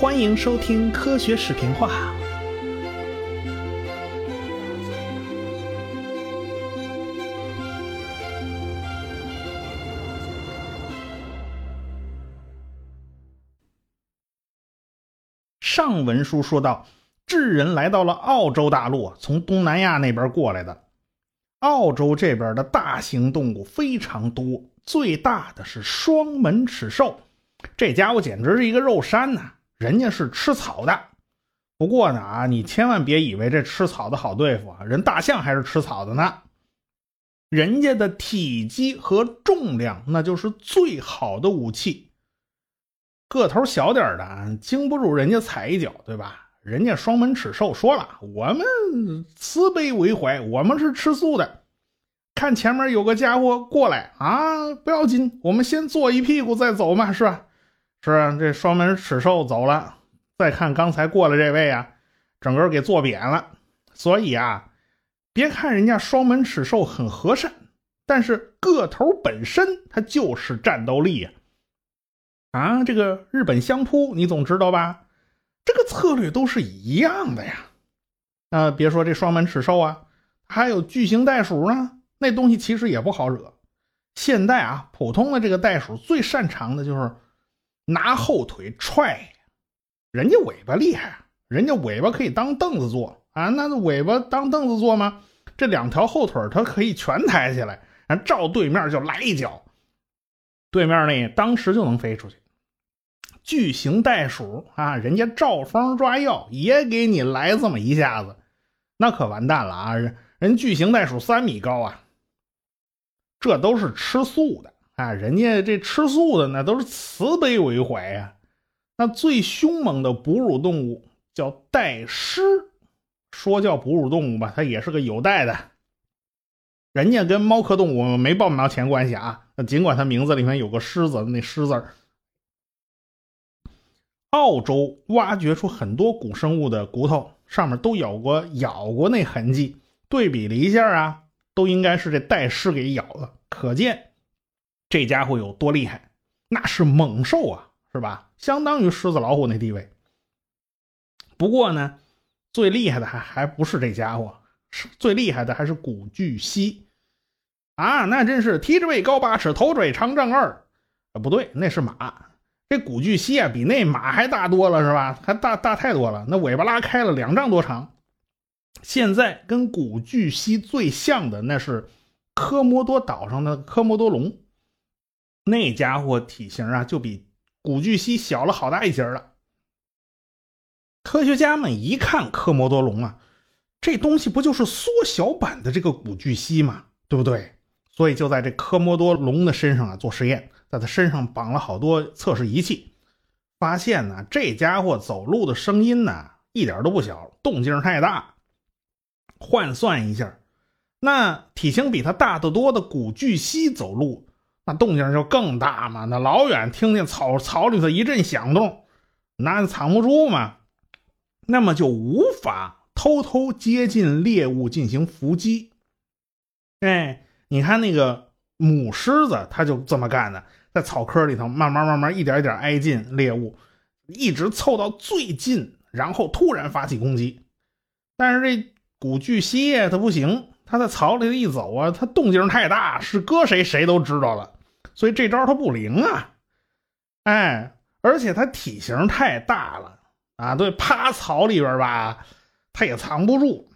欢迎收听科学视频化。上文书说到，智人来到了澳洲大陆，从东南亚那边过来的。澳洲这边的大型动物非常多，最大的是双门齿兽，这家伙简直是一个肉山呐！人家是吃草的，不过呢啊，你千万别以为这吃草的好对付啊，人大象还是吃草的呢。人家的体积和重量，那就是最好的武器。个头小点的，经不住人家踩一脚，对吧？人家双门齿兽说了：“我们慈悲为怀，我们是吃素的。看前面有个家伙过来啊，不要紧，我们先坐一屁股再走嘛，是吧？是啊，这双门齿兽走了，再看刚才过来这位啊，整个给坐扁了。所以啊，别看人家双门齿兽很和善，但是个头本身它就是战斗力呀。啊，这个日本相扑你总知道吧？”这个策略都是一样的呀，啊，别说这双门齿兽啊，还有巨型袋鼠呢。那东西其实也不好惹。现在啊，普通的这个袋鼠最擅长的就是拿后腿踹，人家尾巴厉害，人家尾巴可以当凳子坐啊。那尾巴当凳子坐吗？这两条后腿它可以全抬起来，然后照对面就来一脚，对面那当时就能飞出去。巨型袋鼠啊，人家照方抓药也给你来这么一下子，那可完蛋了啊！人人巨型袋鼠三米高啊，这都是吃素的啊，人家这吃素的那都是慈悲为怀呀。那最凶猛的哺乳动物叫袋狮，说叫哺乳动物吧，它也是个有袋的，人家跟猫科动物没半毛钱关系啊。那尽管它名字里面有个狮子，那狮字儿。澳洲挖掘出很多古生物的骨头，上面都有过咬过那痕迹。对比了一下啊，都应该是这袋狮给咬的，可见这家伙有多厉害。那是猛兽啊，是吧？相当于狮子老虎那地位。不过呢，最厉害的还还不是这家伙，是最厉害的还是古巨蜥啊！那真是蹄之位高八尺，头嘴长丈二。啊，不对，那是马。这古巨蜥啊，比那马还大多了，是吧？还大大太多了。那尾巴拉开了两丈多长。现在跟古巨蜥最像的那是科摩多岛上的科摩多龙，那家伙体型啊就比古巨蜥小了好大一截了。科学家们一看科摩多龙啊，这东西不就是缩小版的这个古巨蜥吗？对不对？所以就在这科摩多龙的身上啊做实验。在它身上绑了好多测试仪器，发现呢，这家伙走路的声音呢一点都不小，动静太大。换算一下，那体型比它大得多的古巨蜥走路，那动静就更大嘛。那老远听见草草里头一阵响动，那藏不住嘛。那么就无法偷偷接近猎物进行伏击。哎，你看那个母狮子，它就这么干的。在草坑里头慢慢慢慢一点一点挨近猎物，一直凑到最近，然后突然发起攻击。但是这古巨蜥它不行，它在草里头一走啊，它动静太大，是搁谁谁都知道了，所以这招它不灵啊。哎，而且它体型太大了啊，对，趴草里边吧，它也藏不住，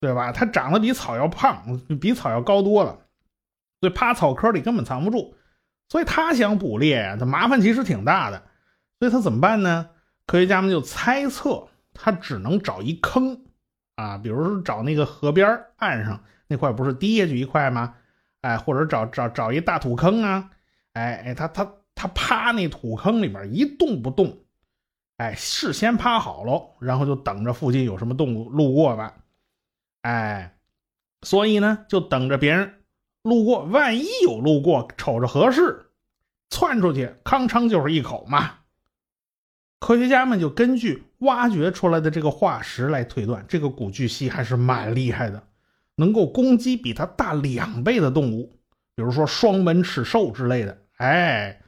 对吧？它长得比草要胖，比草要高多了，所以趴草坑里根本藏不住。所以他想捕猎，他麻烦其实挺大的，所以他怎么办呢？科学家们就猜测，他只能找一坑啊，比如说找那个河边岸上那块不是低下去一块吗？哎，或者找找找一大土坑啊，哎哎，他他他趴那土坑里边一动不动，哎，事先趴好喽，然后就等着附近有什么动物路过吧，哎，所以呢，就等着别人。路过，万一有路过，瞅着合适，窜出去，吭哧就是一口嘛。科学家们就根据挖掘出来的这个化石来推断，这个古巨蜥还是蛮厉害的，能够攻击比它大两倍的动物，比如说双门齿兽之类的。哎，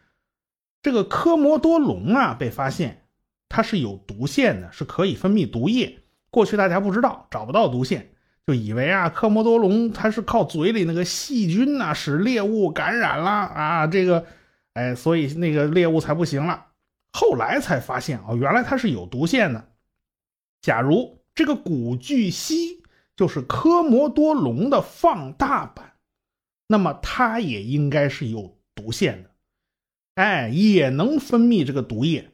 这个科摩多龙啊，被发现，它是有毒腺的，是可以分泌毒液。过去大家不知道，找不到毒腺，就以为啊，科摩多龙它是靠嘴里那个细菌呐，使猎物感染了啊，这个，哎，所以那个猎物才不行了。后来才发现哦，原来它是有毒腺的。假如这个古巨蜥就是科摩多龙的放大版，那么它也应该是有毒腺的，哎，也能分泌这个毒液。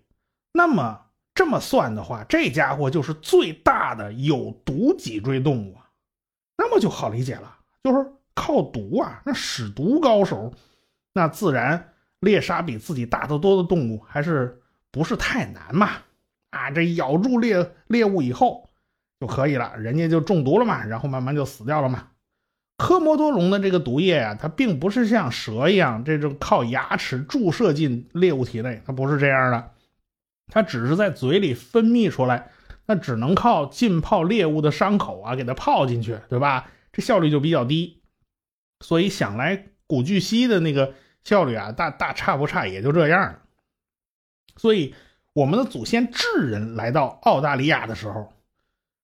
那么。这么算的话，这家伙就是最大的有毒脊椎动物啊，那么就好理解了，就是靠毒啊，那使毒高手，那自然猎杀比自己大得多的动物还是不是太难嘛？啊，这咬住猎猎物以后就可以了，人家就中毒了嘛，然后慢慢就死掉了嘛。科摩多龙的这个毒液啊，它并不是像蛇一样这种靠牙齿注射进猎物体内，它不是这样的。它只是在嘴里分泌出来，那只能靠浸泡猎物的伤口啊，给它泡进去，对吧？这效率就比较低，所以想来古巨蜥的那个效率啊，大大差不差，也就这样了。所以我们的祖先智人来到澳大利亚的时候，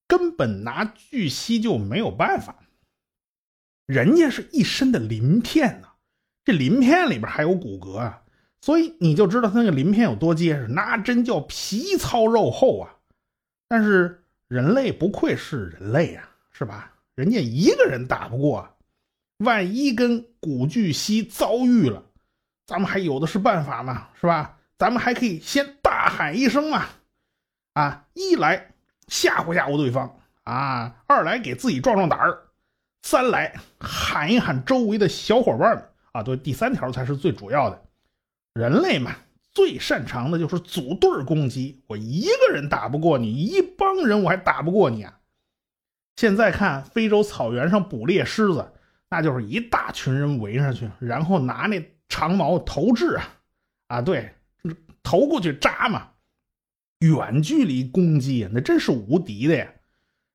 根本拿巨蜥就没有办法，人家是一身的鳞片呢，这鳞片里边还有骨骼啊。所以你就知道他那个鳞片有多结实，那真叫皮糙肉厚啊！但是人类不愧是人类呀，是吧？人家一个人打不过，万一跟古巨蜥遭遇了，咱们还有的是办法呢，是吧？咱们还可以先大喊一声嘛，啊，一来吓唬吓唬对方啊，二来给自己壮壮胆儿，三来喊一喊周围的小伙伴们啊，对，第三条才是最主要的。人类嘛，最擅长的就是组队攻击。我一个人打不过你，一帮人我还打不过你啊！现在看非洲草原上捕猎狮子，那就是一大群人围上去，然后拿那长矛投掷啊，啊，对，投过去扎嘛。远距离攻击那真是无敌的呀！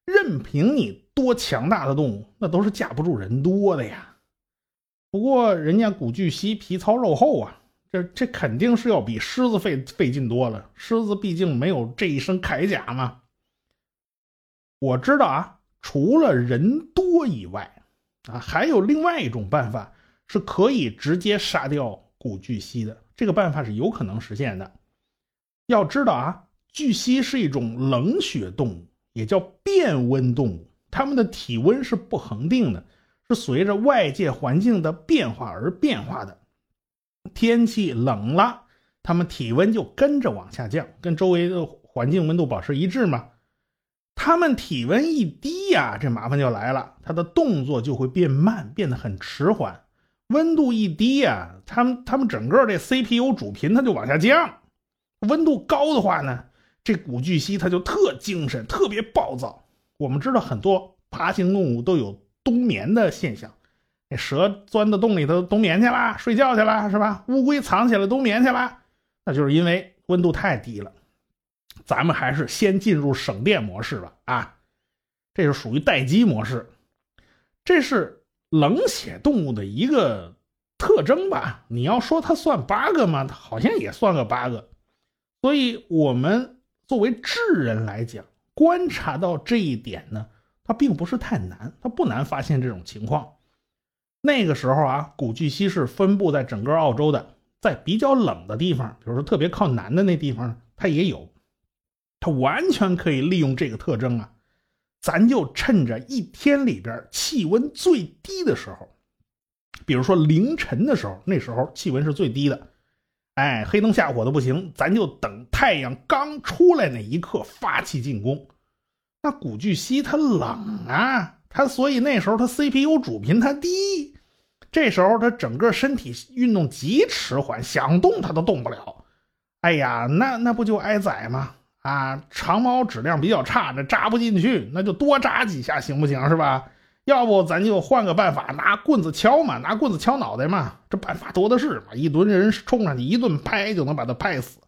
任凭你多强大的动物，那都是架不住人多的呀。不过人家古巨蜥皮糙肉厚啊。这这肯定是要比狮子费费劲多了。狮子毕竟没有这一身铠甲嘛。我知道啊，除了人多以外，啊，还有另外一种办法是可以直接杀掉古巨蜥的。这个办法是有可能实现的。要知道啊，巨蜥是一种冷血动物，也叫变温动物。它们的体温是不恒定的，是随着外界环境的变化而变化的。天气冷了，它们体温就跟着往下降，跟周围的环境温度保持一致嘛。它们体温一低呀，这麻烦就来了，它的动作就会变慢，变得很迟缓。温度一低呀，它们它们整个这 CPU 主频它就往下降。温度高的话呢，这古巨蜥它就特精神，特别暴躁。我们知道很多爬行动物都有冬眠的现象。那蛇钻到洞里头冬眠去了，睡觉去了，是吧？乌龟藏起来冬眠去了，那就是因为温度太低了。咱们还是先进入省电模式吧。啊，这是属于待机模式，这是冷血动物的一个特征吧？你要说它算八个吗？它好像也算个八个。所以，我们作为智人来讲，观察到这一点呢，它并不是太难，它不难发现这种情况。那个时候啊，古巨蜥是分布在整个澳洲的，在比较冷的地方，比如说特别靠南的那地方，它也有。它完全可以利用这个特征啊，咱就趁着一天里边气温最低的时候，比如说凌晨的时候，那时候气温是最低的，哎，黑灯瞎火的不行，咱就等太阳刚出来那一刻发起进攻。那古巨蜥它冷啊。它所以那时候它 CPU 主频它低，这时候它整个身体运动极迟缓，想动它都动不了。哎呀，那那不就挨宰吗？啊，长矛质量比较差，这扎不进去，那就多扎几下行不行？是吧？要不咱就换个办法，拿棍子敲嘛，拿棍子敲脑袋嘛，这办法多的是嘛。一堆人冲上去一顿拍就能把他拍死。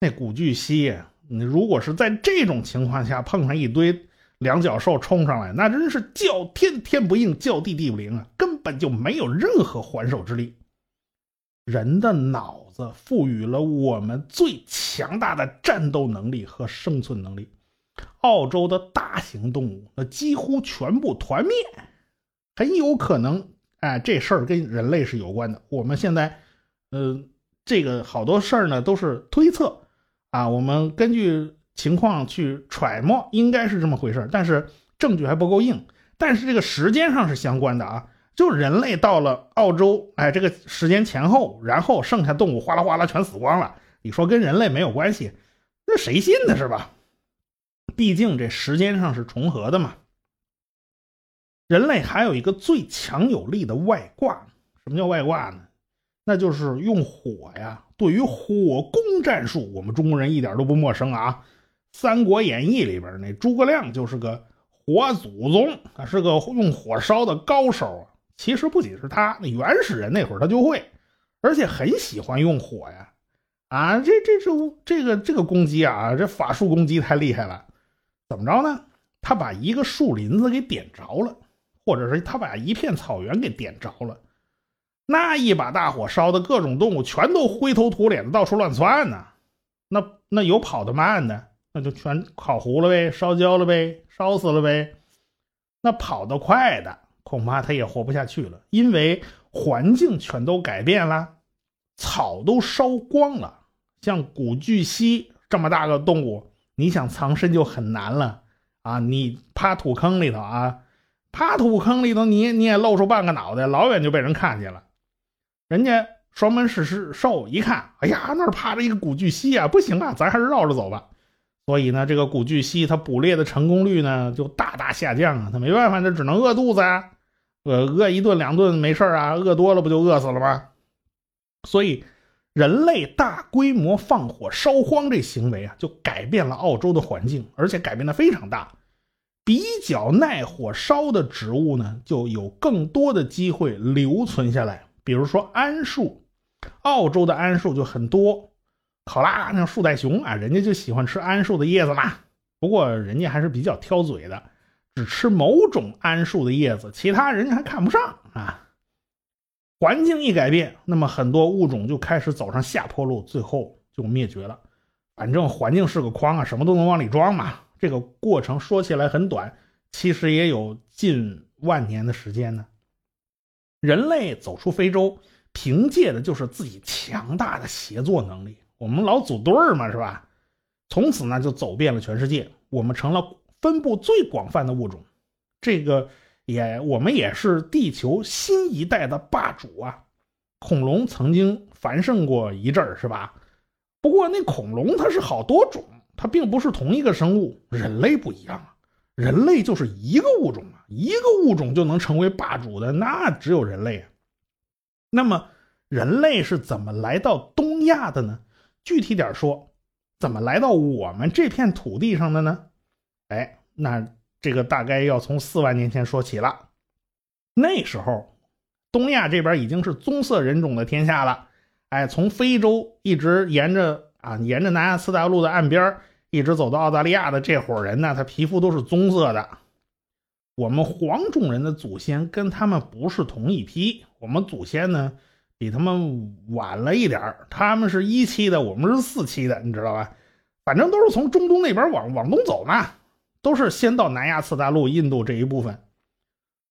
那古巨蜥，你如果是在这种情况下碰上一堆。两脚兽冲上来，那真是叫天天不应，叫地地不灵啊！根本就没有任何还手之力。人的脑子赋予了我们最强大的战斗能力和生存能力。澳洲的大型动物那几乎全部团灭，很有可能，哎，这事儿跟人类是有关的。我们现在，呃，这个好多事儿呢都是推测啊，我们根据情况去揣摩，应该是这么回事但是证据还不够硬。但是这个时间上是相关的啊，就人类到了澳洲，哎，这个时间前后，然后剩下动物哗啦哗啦全死光了。你说跟人类没有关系，那谁信呢？是吧？毕竟这时间上是重合的嘛。人类还有一个最强有力的外挂，什么叫外挂呢？那就是用火呀。对于火攻战术，我们中国人一点都不陌生啊。《三国演义》里边那诸葛亮就是个火祖宗，他是个用火烧的高手啊。其实不仅是他，那原始人那会儿他就会，而且很喜欢用火呀。啊，这这这这个这个攻击啊，这法术攻击太厉害了。怎么着呢？他把一个树林子给点着了，或者是他把一片草原给点着了，那一把大火烧的各种动物全都灰头土脸的到处乱窜呢。那那有跑得慢的，那就全烤糊了呗，烧焦了呗，烧死了呗。那跑得快的，恐怕他也活不下去了，因为环境全都改变了，草都烧光了。像古巨蜥这么大个动物。你想藏身就很难了啊！你趴土坑里头啊，趴土坑里头，你你也露出半个脑袋，老远就被人看见了。人家双门市狮兽一看，哎呀，那儿趴着一个古巨蜥啊，不行啊，咱还是绕着走吧。所以呢，这个古巨蜥它捕猎的成功率呢就大大下降啊。它没办法，它只能饿肚子啊，饿饿一顿两顿没事啊，饿多了不就饿死了吗？所以。人类大规模放火烧荒这行为啊，就改变了澳洲的环境，而且改变的非常大。比较耐火烧的植物呢，就有更多的机会留存下来。比如说桉树，澳洲的桉树就很多。考拉那树袋熊啊，人家就喜欢吃桉树的叶子嘛。不过人家还是比较挑嘴的，只吃某种桉树的叶子，其他人家还看不上啊。环境一改变，那么很多物种就开始走上下坡路，最后就灭绝了。反正环境是个筐啊，什么都能往里装嘛。这个过程说起来很短，其实也有近万年的时间呢。人类走出非洲，凭借的就是自己强大的协作能力。我们老组队嘛，是吧？从此呢，就走遍了全世界，我们成了分布最广泛的物种。这个。也，我们也是地球新一代的霸主啊！恐龙曾经繁盛过一阵儿，是吧？不过那恐龙它是好多种，它并不是同一个生物。人类不一样啊，人类就是一个物种啊，一个物种就能成为霸主的，那只有人类啊。那么，人类是怎么来到东亚的呢？具体点说，怎么来到我们这片土地上的呢？哎，那。这个大概要从四万年前说起了，那时候东亚这边已经是棕色人种的天下了。哎，从非洲一直沿着啊，沿着南亚次大陆的岸边一直走到澳大利亚的这伙人呢，他皮肤都是棕色的。我们黄种人的祖先跟他们不是同一批，我们祖先呢比他们晚了一点他们是一期的，我们是四期的，你知道吧？反正都是从中东那边往往东走嘛。都是先到南亚次大陆、印度这一部分，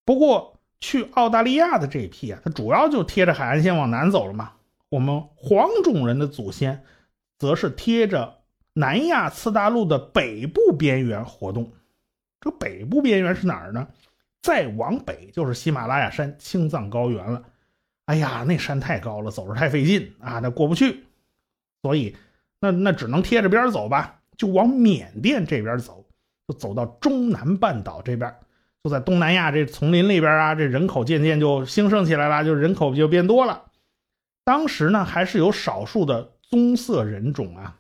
不过去澳大利亚的这一批啊，它主要就贴着海岸线往南走了嘛。我们黄种人的祖先，则是贴着南亚次大陆的北部边缘活动。这北部边缘是哪儿呢？再往北就是喜马拉雅山、青藏高原了。哎呀，那山太高了，走着太费劲啊，那过不去。所以，那那只能贴着边走吧，就往缅甸这边走。就走到中南半岛这边，就在东南亚这丛林里边啊，这人口渐渐就兴盛起来了，就人口就变多了。当时呢，还是有少数的棕色人种啊，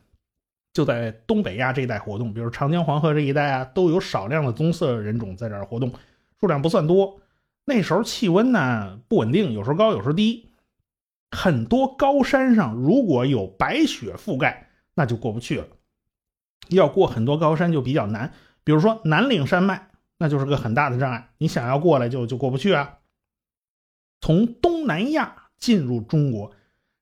就在东北亚这一带活动，比如长江黄河这一带啊，都有少量的棕色人种在这儿活动，数量不算多。那时候气温呢不稳定，有时候高，有时候低，很多高山上如果有白雪覆盖，那就过不去了。要过很多高山就比较难。比如说南岭山脉，那就是个很大的障碍，你想要过来就就过不去啊。从东南亚进入中国，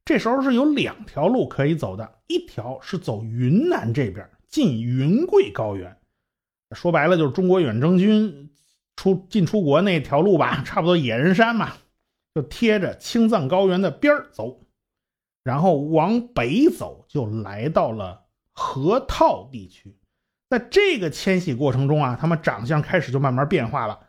这时候是有两条路可以走的，一条是走云南这边进云贵高原，说白了就是中国远征军出进出国那条路吧，差不多野人山嘛，就贴着青藏高原的边儿走，然后往北走就来到了河套地区。在这个迁徙过程中啊，他们长相开始就慢慢变化了。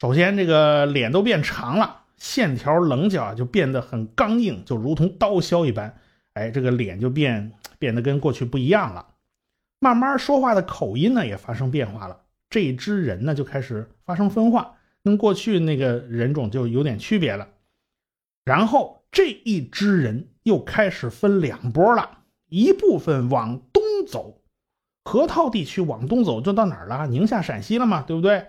首先，这个脸都变长了，线条棱角就变得很刚硬，就如同刀削一般。哎，这个脸就变变得跟过去不一样了。慢慢说话的口音呢也发生变化了。这一支人呢就开始发生分化，跟过去那个人种就有点区别了。然后这一支人又开始分两波了，一部分往东走。河套地区往东走就到哪儿了？宁夏、陕西了嘛，对不对？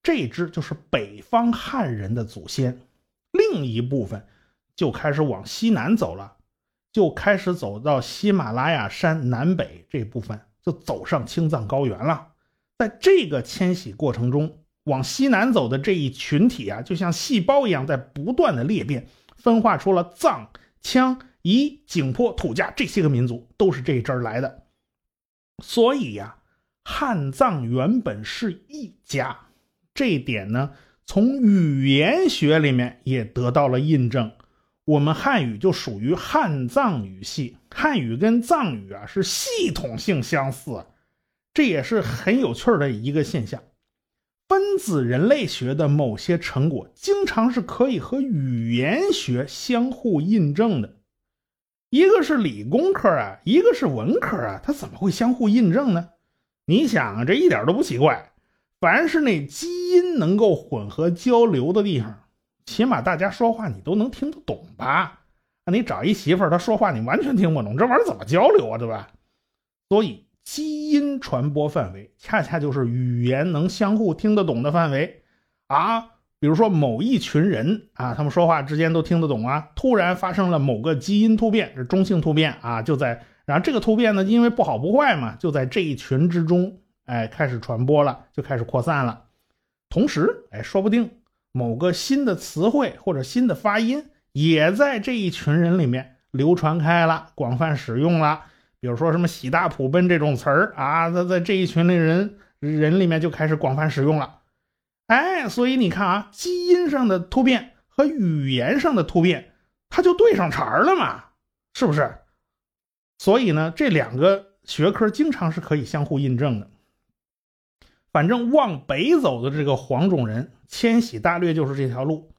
这支就是北方汉人的祖先。另一部分就开始往西南走了，就开始走到喜马拉雅山南北这部分，就走上青藏高原了。在这个迁徙过程中，往西南走的这一群体啊，就像细胞一样，在不断的裂变，分化出了藏、羌、彝、景颇、土家这些个民族，都是这一支来的。所以呀，汉藏原本是一家，这一点呢，从语言学里面也得到了印证。我们汉语就属于汉藏语系，汉语跟藏语啊是系统性相似，这也是很有趣的一个现象。分子人类学的某些成果，经常是可以和语言学相互印证的。一个是理工科啊，一个是文科啊，它怎么会相互印证呢？你想，这一点都不奇怪。凡是那基因能够混合交流的地方，起码大家说话你都能听得懂吧？那你找一媳妇儿，她说话你完全听不懂，这玩意儿怎么交流啊？对吧？所以，基因传播范围恰恰就是语言能相互听得懂的范围啊。比如说某一群人啊，他们说话之间都听得懂啊。突然发生了某个基因突变，是中性突变啊，就在然后这个突变呢，因为不好不坏嘛，就在这一群之中，哎，开始传播了，就开始扩散了。同时，哎，说不定某个新的词汇或者新的发音也在这一群人里面流传开了，广泛使用了。比如说什么喜大普奔这种词儿啊，在在这一群的人人里面就开始广泛使用了。哎，所以你看啊，基因上的突变和语言上的突变，它就对上茬了嘛，是不是？所以呢，这两个学科经常是可以相互印证的。反正往北走的这个黄种人迁徙，大略就是这条路。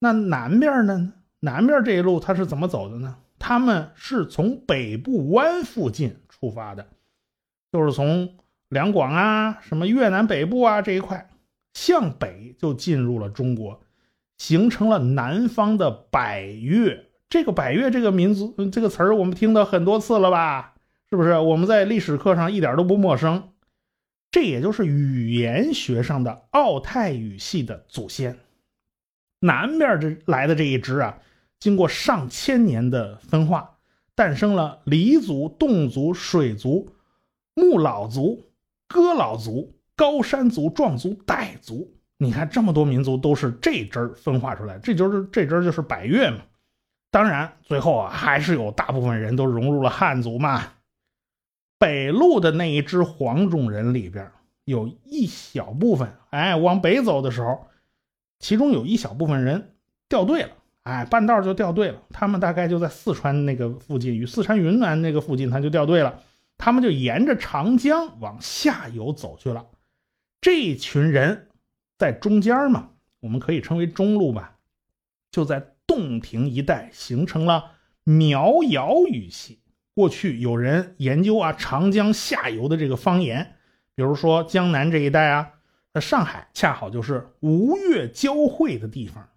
那南边呢？南边这一路他是怎么走的呢？他们是从北部湾附近出发的，就是从两广啊、什么越南北部啊这一块。向北就进入了中国，形成了南方的百越。这个百越这个民族这个词儿，我们听到很多次了吧？是不是？我们在历史课上一点都不陌生。这也就是语言学上的奥泰语系的祖先。南边这来的这一支啊，经过上千年的分化，诞生了黎族、侗族、水族、木老族、哥老族。高山族、壮族、傣族，你看这么多民族都是这支分化出来，这就是这支就是百越嘛。当然，最后啊还是有大部分人都融入了汉族嘛。北路的那一支黄种人里边，有一小部分，哎，往北走的时候，其中有一小部分人掉队了，哎，半道就掉队了。他们大概就在四川那个附近，与四川、云南那个附近，他就掉队了。他们就沿着长江往下游走去了。这群人在中间嘛，我们可以称为中路吧，就在洞庭一带形成了苗瑶语系。过去有人研究啊，长江下游的这个方言，比如说江南这一带啊，那上海恰好就是吴越交汇的地方。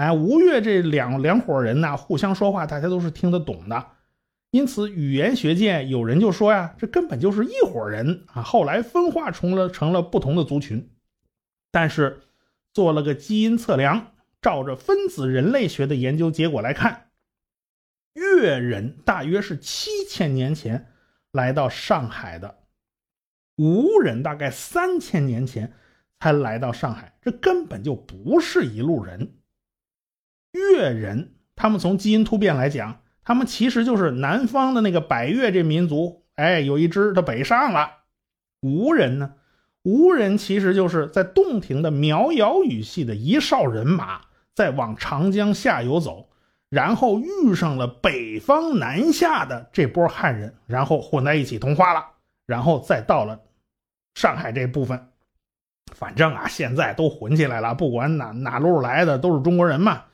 哎，吴越这两两伙人呢，互相说话，大家都是听得懂的。因此，语言学界有人就说呀，这根本就是一伙人啊！后来分化成了成了不同的族群，但是做了个基因测量，照着分子人类学的研究结果来看，越人大约是七千年前来到上海的，吴人大概三千年前才来到上海，这根本就不是一路人。越人他们从基因突变来讲。他们其实就是南方的那个百越这民族。哎，有一支他北上了。吴人呢？吴人其实就是在洞庭的苗瑶语系的一哨人马，在往长江下游走，然后遇上了北方南下的这波汉人，然后混在一起同化了，然后再到了上海这部分。反正啊，现在都混起来了，不管哪哪路来的，都是中国人嘛。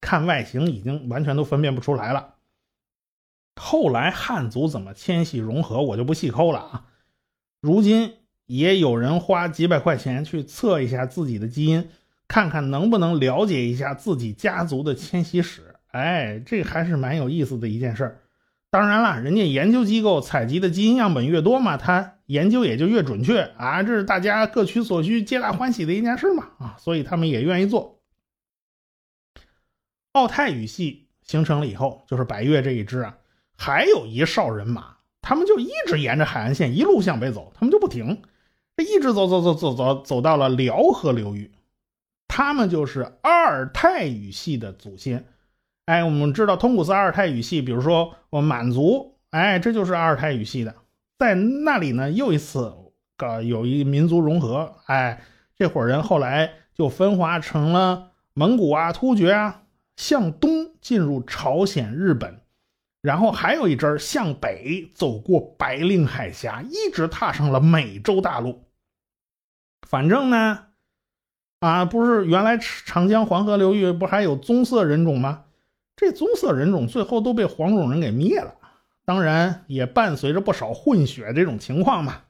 看外形，已经完全都分辨不出来了。后来汉族怎么迁徙融合，我就不细抠了啊。如今。也有人花几百块钱去测一下自己的基因，看看能不能了解一下自己家族的迁徙史。哎，这还是蛮有意思的一件事儿当然了，人家研究机构采集的基因样本越多嘛，他研究也就越准确啊。这是大家各取所需、皆大欢喜的一件事嘛啊，所以他们也愿意做。奥泰语系形成了以后，就是百越这一支啊，还有一哨人马，他们就一直沿着海岸线一路向北走，他们就不停。这一直走走走走走走到了辽河流域，他们就是阿尔泰语系的祖先。哎，我们知道通古斯阿尔泰语系，比如说我满族，哎，这就是阿尔泰语系的。在那里呢，又一次搞有一民族融合，哎，这伙人后来就分化成了蒙古啊、突厥啊，向东进入朝鲜、日本。然后还有一支向北走过白令海峡，一直踏上了美洲大陆。反正呢，啊，不是原来长江黄河流域不还有棕色人种吗？这棕色人种最后都被黄种人给灭了，当然也伴随着不少混血这种情况嘛。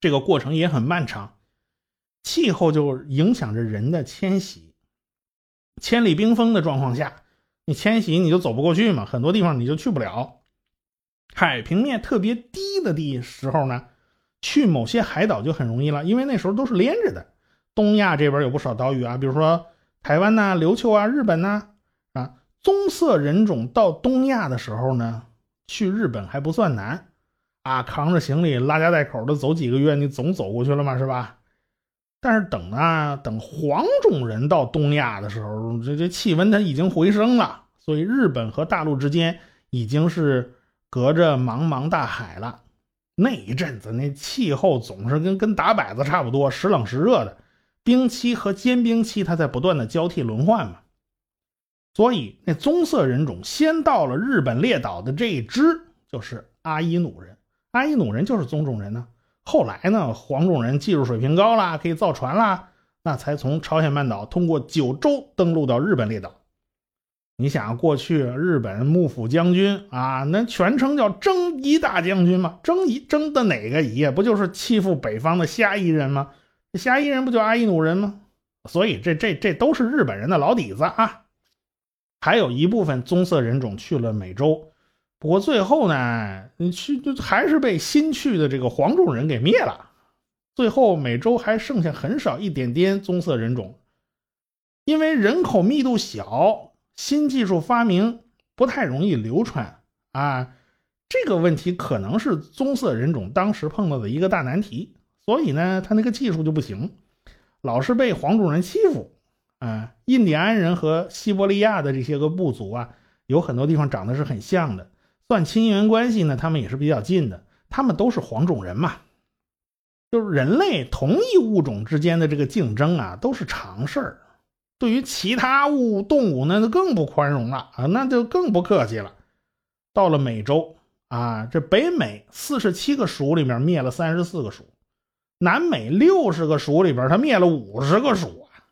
这个过程也很漫长，气候就影响着人的迁徙。千里冰封的状况下。你迁徙你就走不过去嘛，很多地方你就去不了。海平面特别低的地时候呢，去某些海岛就很容易了，因为那时候都是连着的。东亚这边有不少岛屿啊，比如说台湾呐、琉球啊、日本呐啊。棕色人种到东亚的时候呢，去日本还不算难啊，扛着行李拉家带口的走几个月，你总走过去了嘛，是吧？但是等啊，等黄种人到东亚的时候，这这气温它已经回升了，所以日本和大陆之间已经是隔着茫茫大海了。那一阵子，那气候总是跟跟打摆子差不多，时冷时热的，冰期和坚冰期它在不断的交替轮换嘛。所以那棕色人种先到了日本列岛的这一支，就是阿伊努人。阿伊努人就是棕种人呢。后来呢，黄种人技术水平高了，可以造船啦，那才从朝鲜半岛通过九州登陆到日本列岛。你想，过去日本幕府将军啊，那全称叫征夷大将军吗？征夷征的哪个夷？不就是欺负北方的虾夷人吗？虾夷人不就阿伊努人吗？所以这这这都是日本人的老底子啊。还有一部分棕色人种去了美洲。不过最后呢，你去就还是被新去的这个黄种人给灭了。最后美洲还剩下很少一点点棕色人种，因为人口密度小，新技术发明不太容易流传啊。这个问题可能是棕色人种当时碰到的一个大难题，所以呢，他那个技术就不行，老是被黄种人欺负啊。印第安人和西伯利亚的这些个部族啊，有很多地方长得是很像的。算亲缘关系呢，他们也是比较近的，他们都是黄种人嘛。就是人类同一物种之间的这个竞争啊，都是常事儿。对于其他物动物，那就更不宽容了啊，那就更不客气了。到了美洲啊，这北美四十七个属里面灭了三十四个属，南美六十个属里边，他灭了五十个属啊。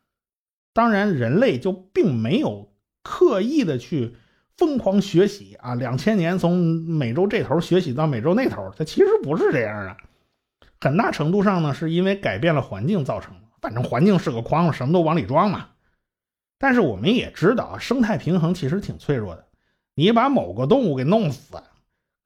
当然，人类就并没有刻意的去。疯狂学习啊！两千年从美洲这头学习到美洲那头，它其实不是这样的。很大程度上呢，是因为改变了环境造成的。反正环境是个筐，什么都往里装嘛。但是我们也知道啊，生态平衡其实挺脆弱的。你把某个动物给弄死，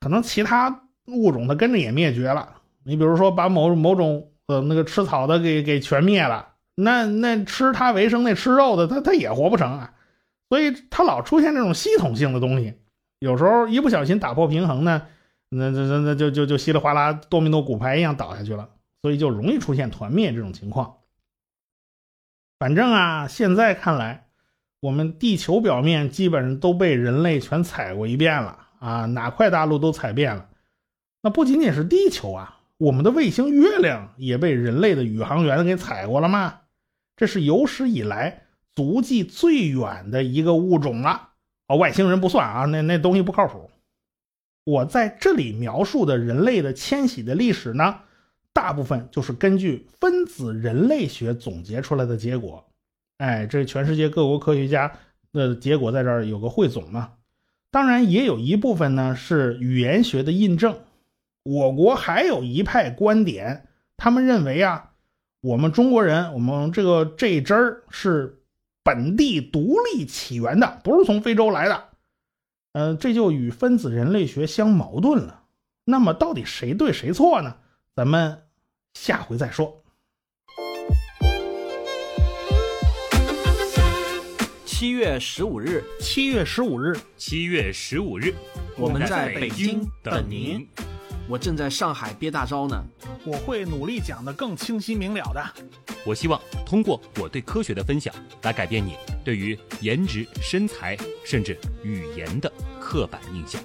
可能其他物种它跟着也灭绝了。你比如说把某某种呃那个吃草的给给全灭了，那那吃它为生那吃肉的，它它也活不成啊。所以它老出现这种系统性的东西，有时候一不小心打破平衡呢，那那那那就就就稀里哗啦多米诺骨牌一样倒下去了，所以就容易出现团灭这种情况。反正啊，现在看来，我们地球表面基本上都被人类全踩过一遍了啊，哪块大陆都踩遍了。那不仅仅是地球啊，我们的卫星月亮也被人类的宇航员给踩过了吗？这是有史以来足迹最远的一个物种了。哦，外星人不算啊，那那东西不靠谱。我在这里描述的人类的迁徙的历史呢，大部分就是根据分子人类学总结出来的结果。哎，这全世界各国科学家的结果在这儿有个汇总嘛。当然，也有一部分呢是语言学的印证。我国还有一派观点，他们认为啊，我们中国人，我们这个这一支儿是本地独立起源的，不是从非洲来的。嗯，这就与分子人类学相矛盾了。那么，到底谁对谁错呢？咱们下回再说。七月十五日，七月十五日，七月十五日，我们在北京等您。我正在上海憋大招呢。我会努力讲得更清晰明了的。我希望通过我对科学的分享，来改变你对于颜值、身材甚至语言的刻板印象。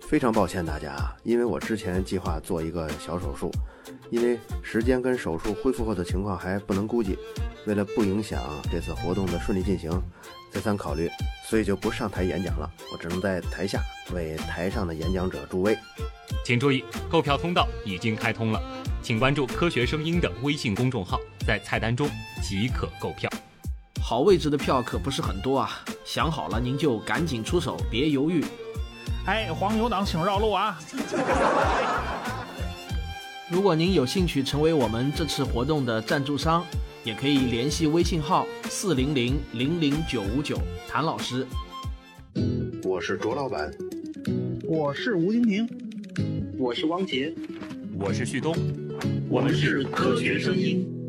非常抱歉大家啊，因为我之前计划做一个小手术，因为时间跟手术恢复后的情况还不能估计。为了不影响这次活动的顺利进行，再三考虑，所以就不上台演讲了。我只能在台下为台上的演讲者助威。请注意，购票通道已经开通了，请关注“科学声音”的微信公众号，在菜单中即可购票。好位置的票可不是很多啊，想好了您就赶紧出手，别犹豫。哎，黄牛党请绕路啊！如果您有兴趣成为我们这次活动的赞助商。也可以联系微信号四零零零零九五九谭老师。我是卓老板，我是吴婷婷，我是汪杰，我是旭东，我们是科学声音。